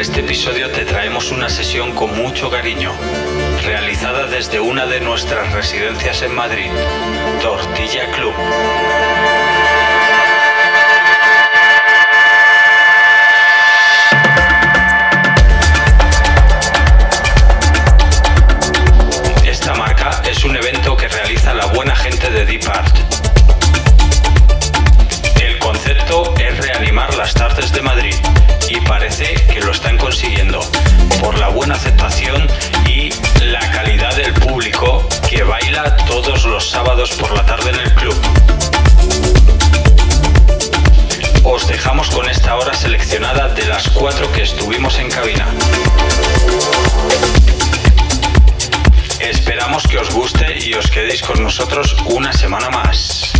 Para este episodio te traemos una sesión con mucho cariño, realizada desde una de nuestras residencias en Madrid, Tortilla Club. Esta marca es un evento que realiza la buena gente de Deep Art. Consiguiendo por la buena aceptación y la calidad del público que baila todos los sábados por la tarde en el club. Os dejamos con esta hora seleccionada de las cuatro que estuvimos en cabina. Esperamos que os guste y os quedéis con nosotros una semana más.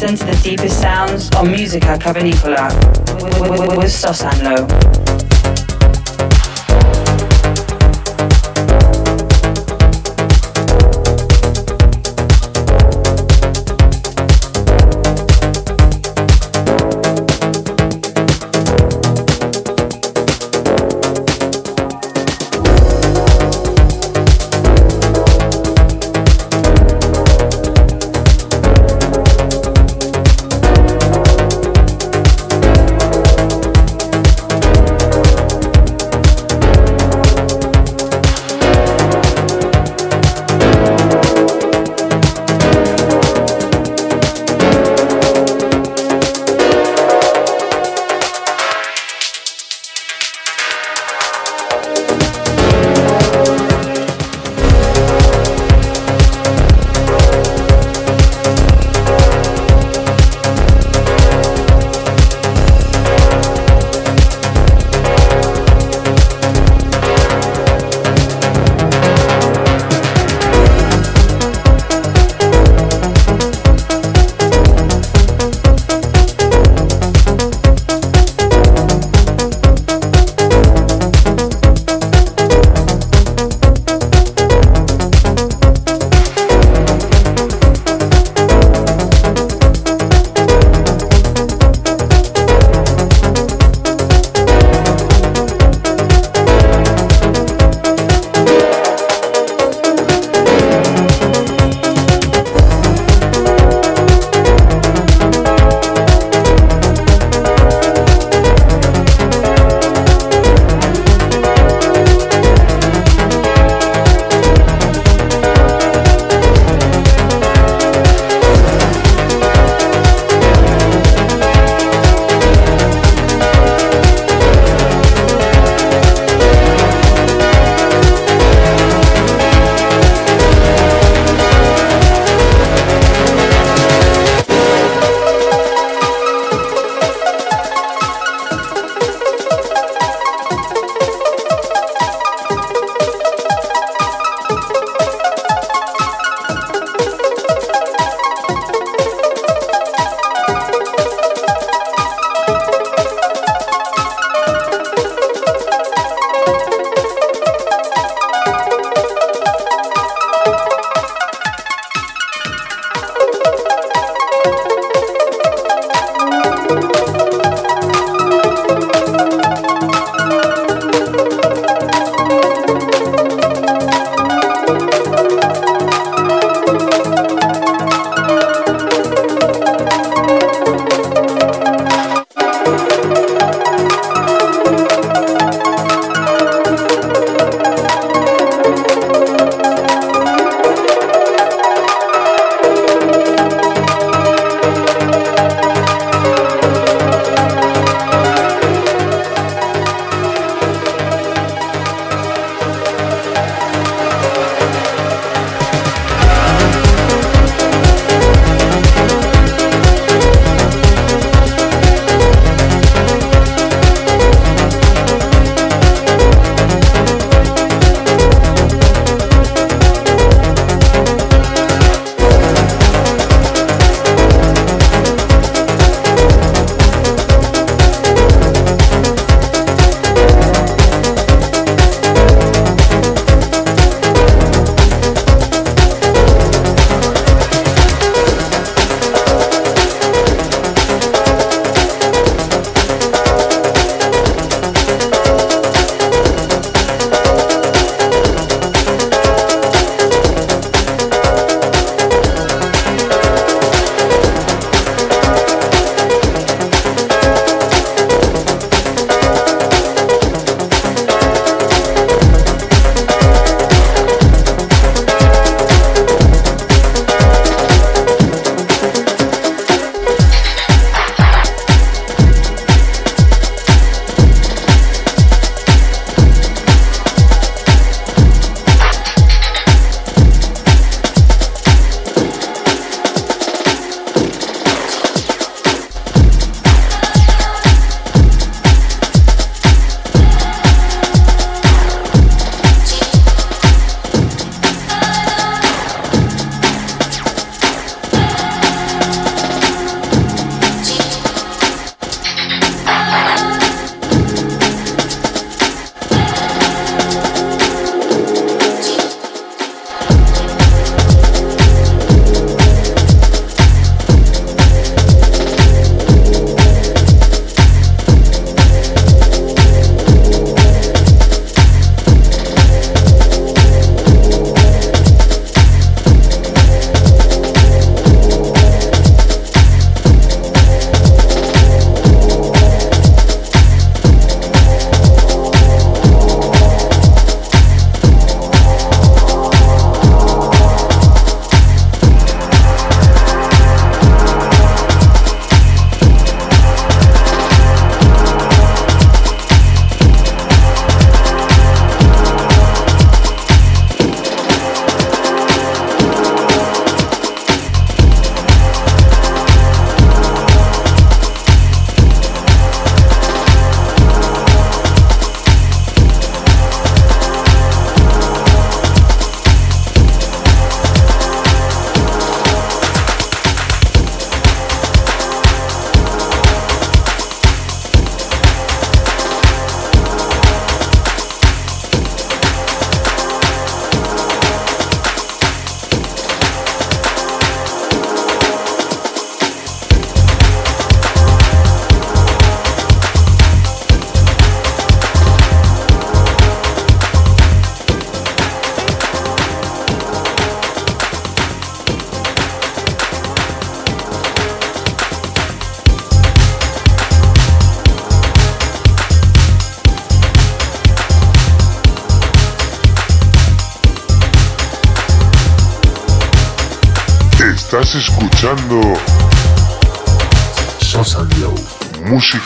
Listen to the deepest sounds on Musica Cavernicola with Sos and Low.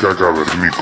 Música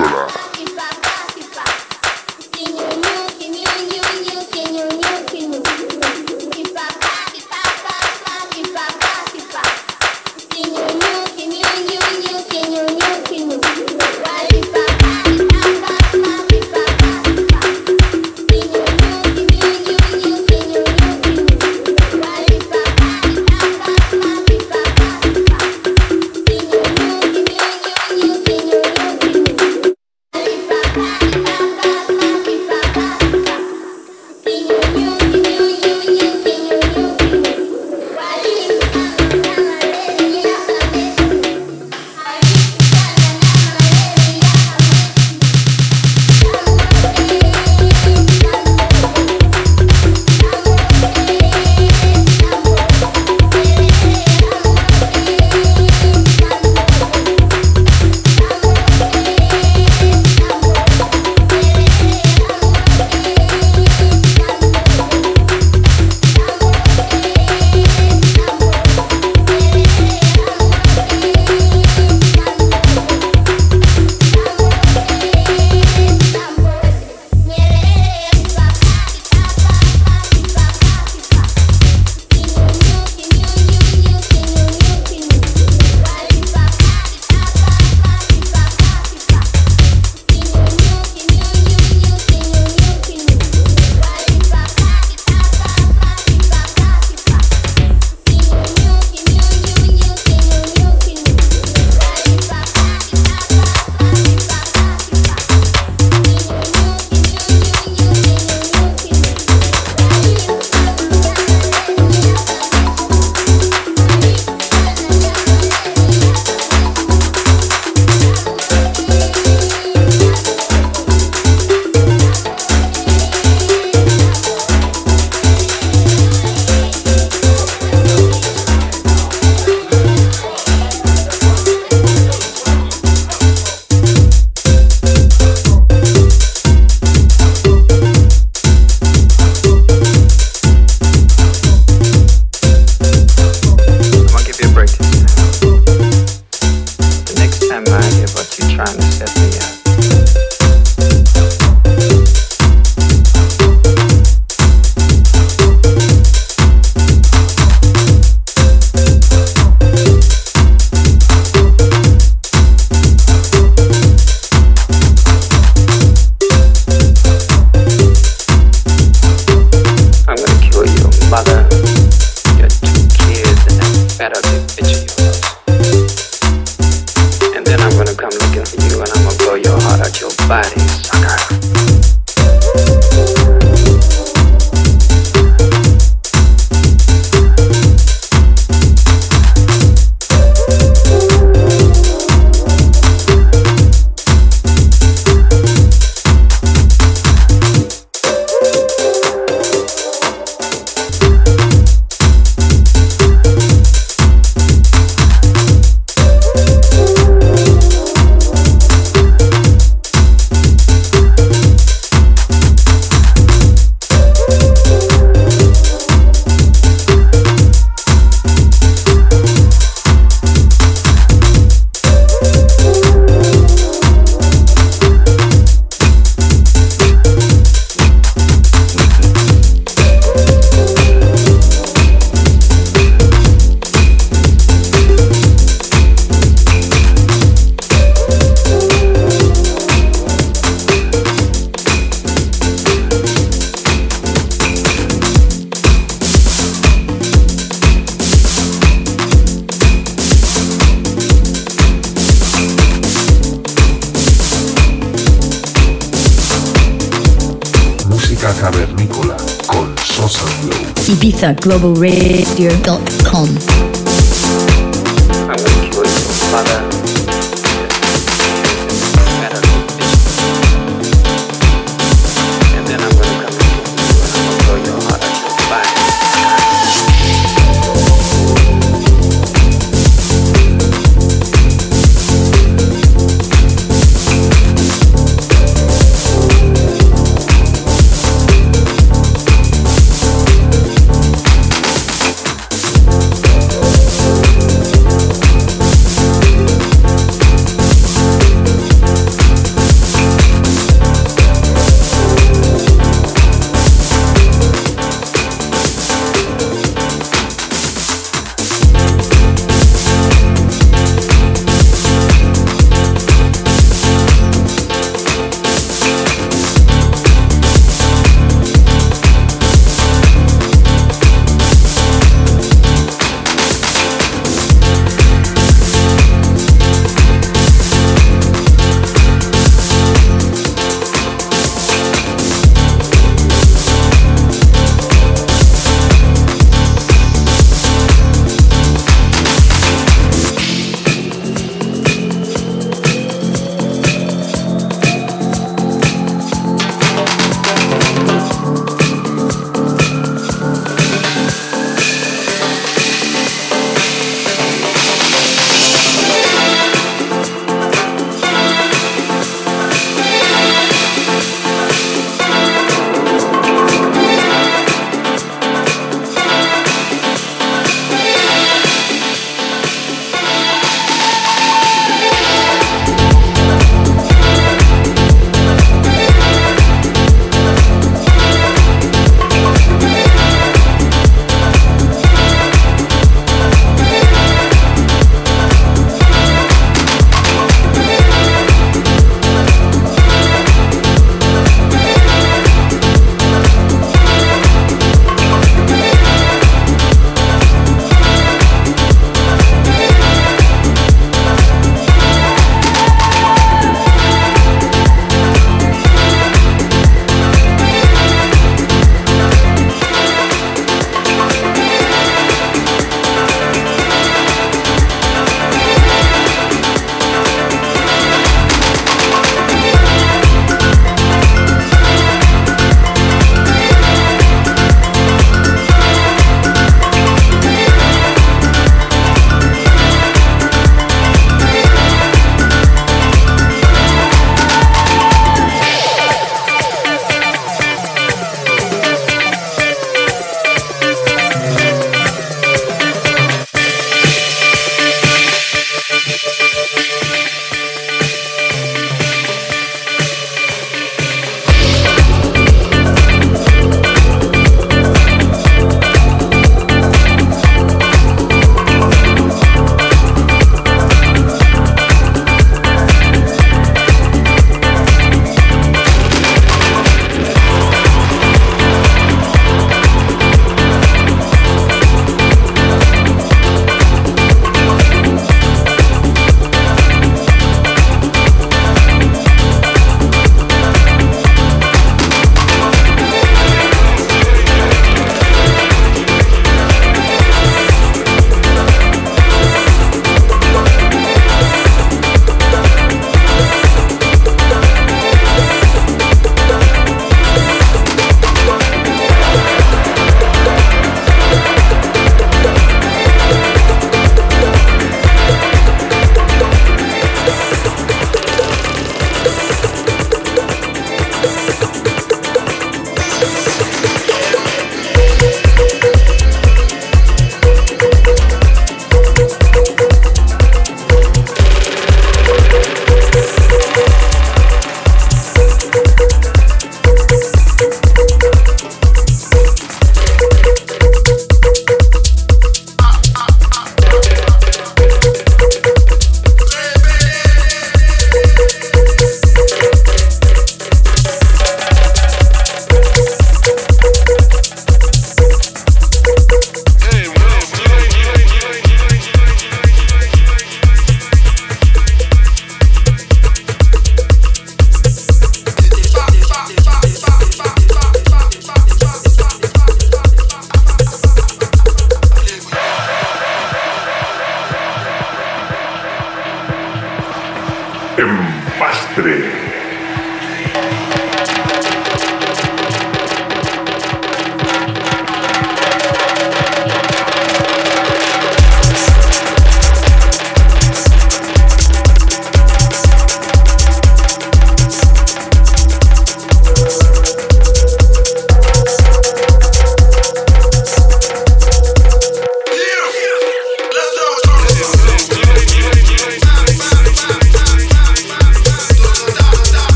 globalradio.com.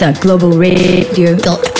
ibizaglobalradio.com.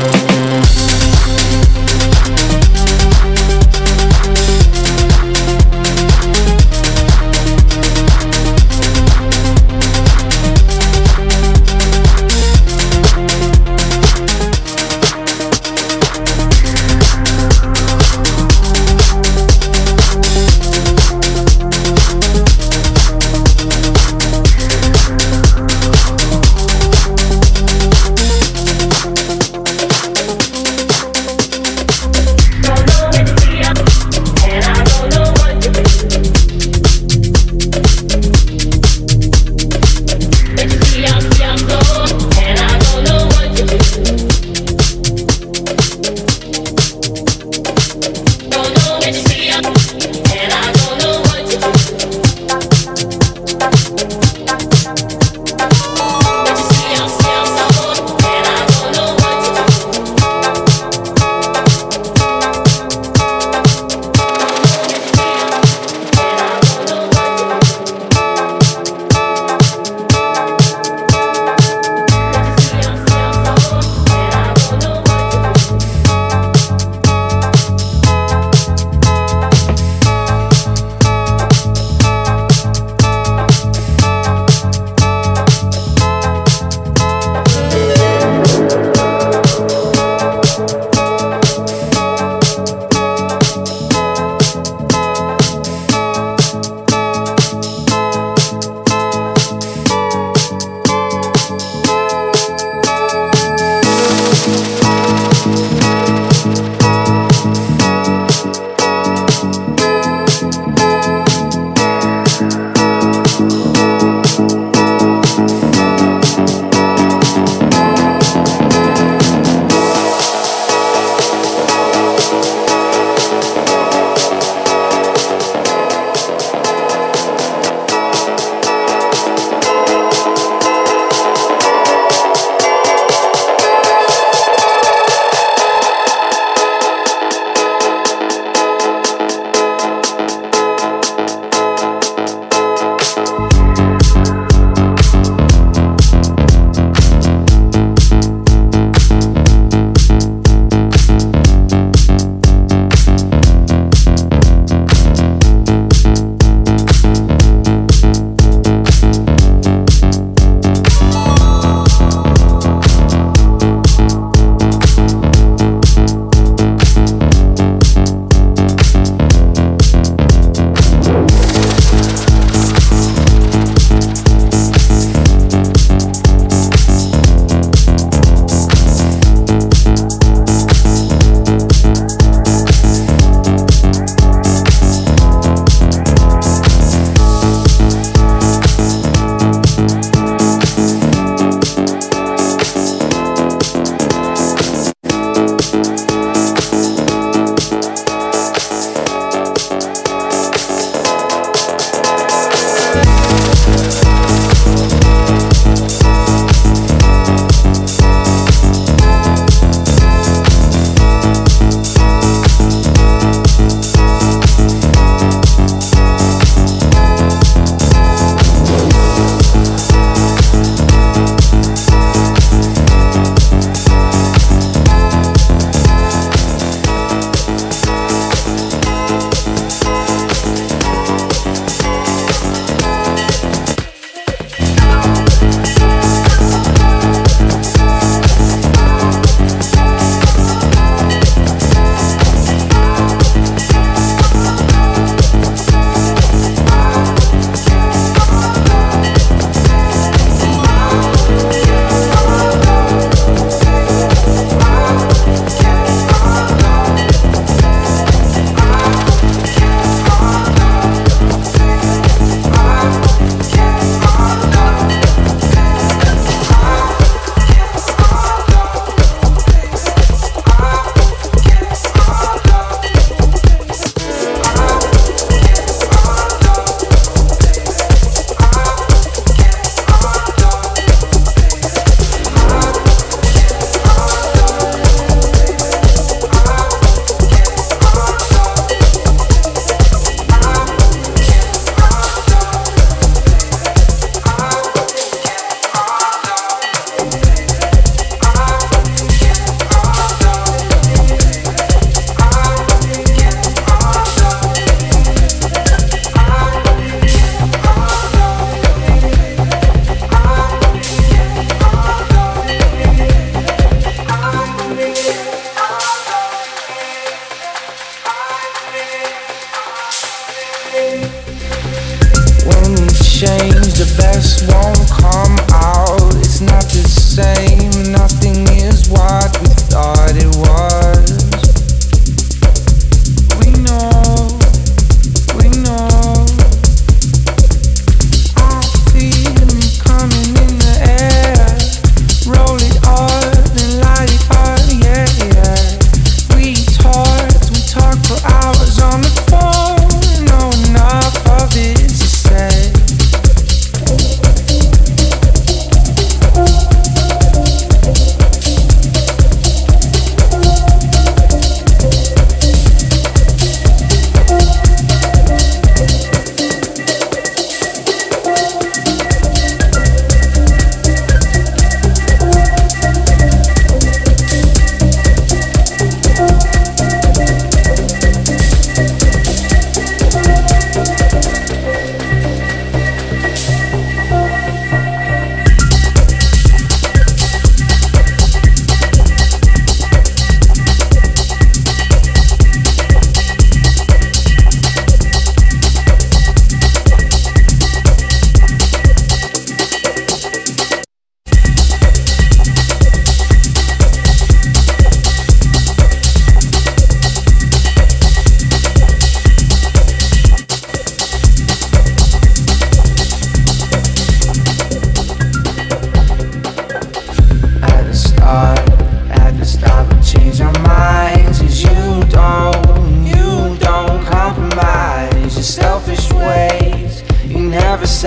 the best won't come out. It's not the same, nothing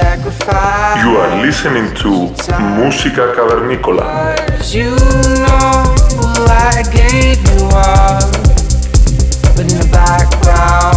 You are listening to Música Cavernícola. You know, well, I gave you in the background.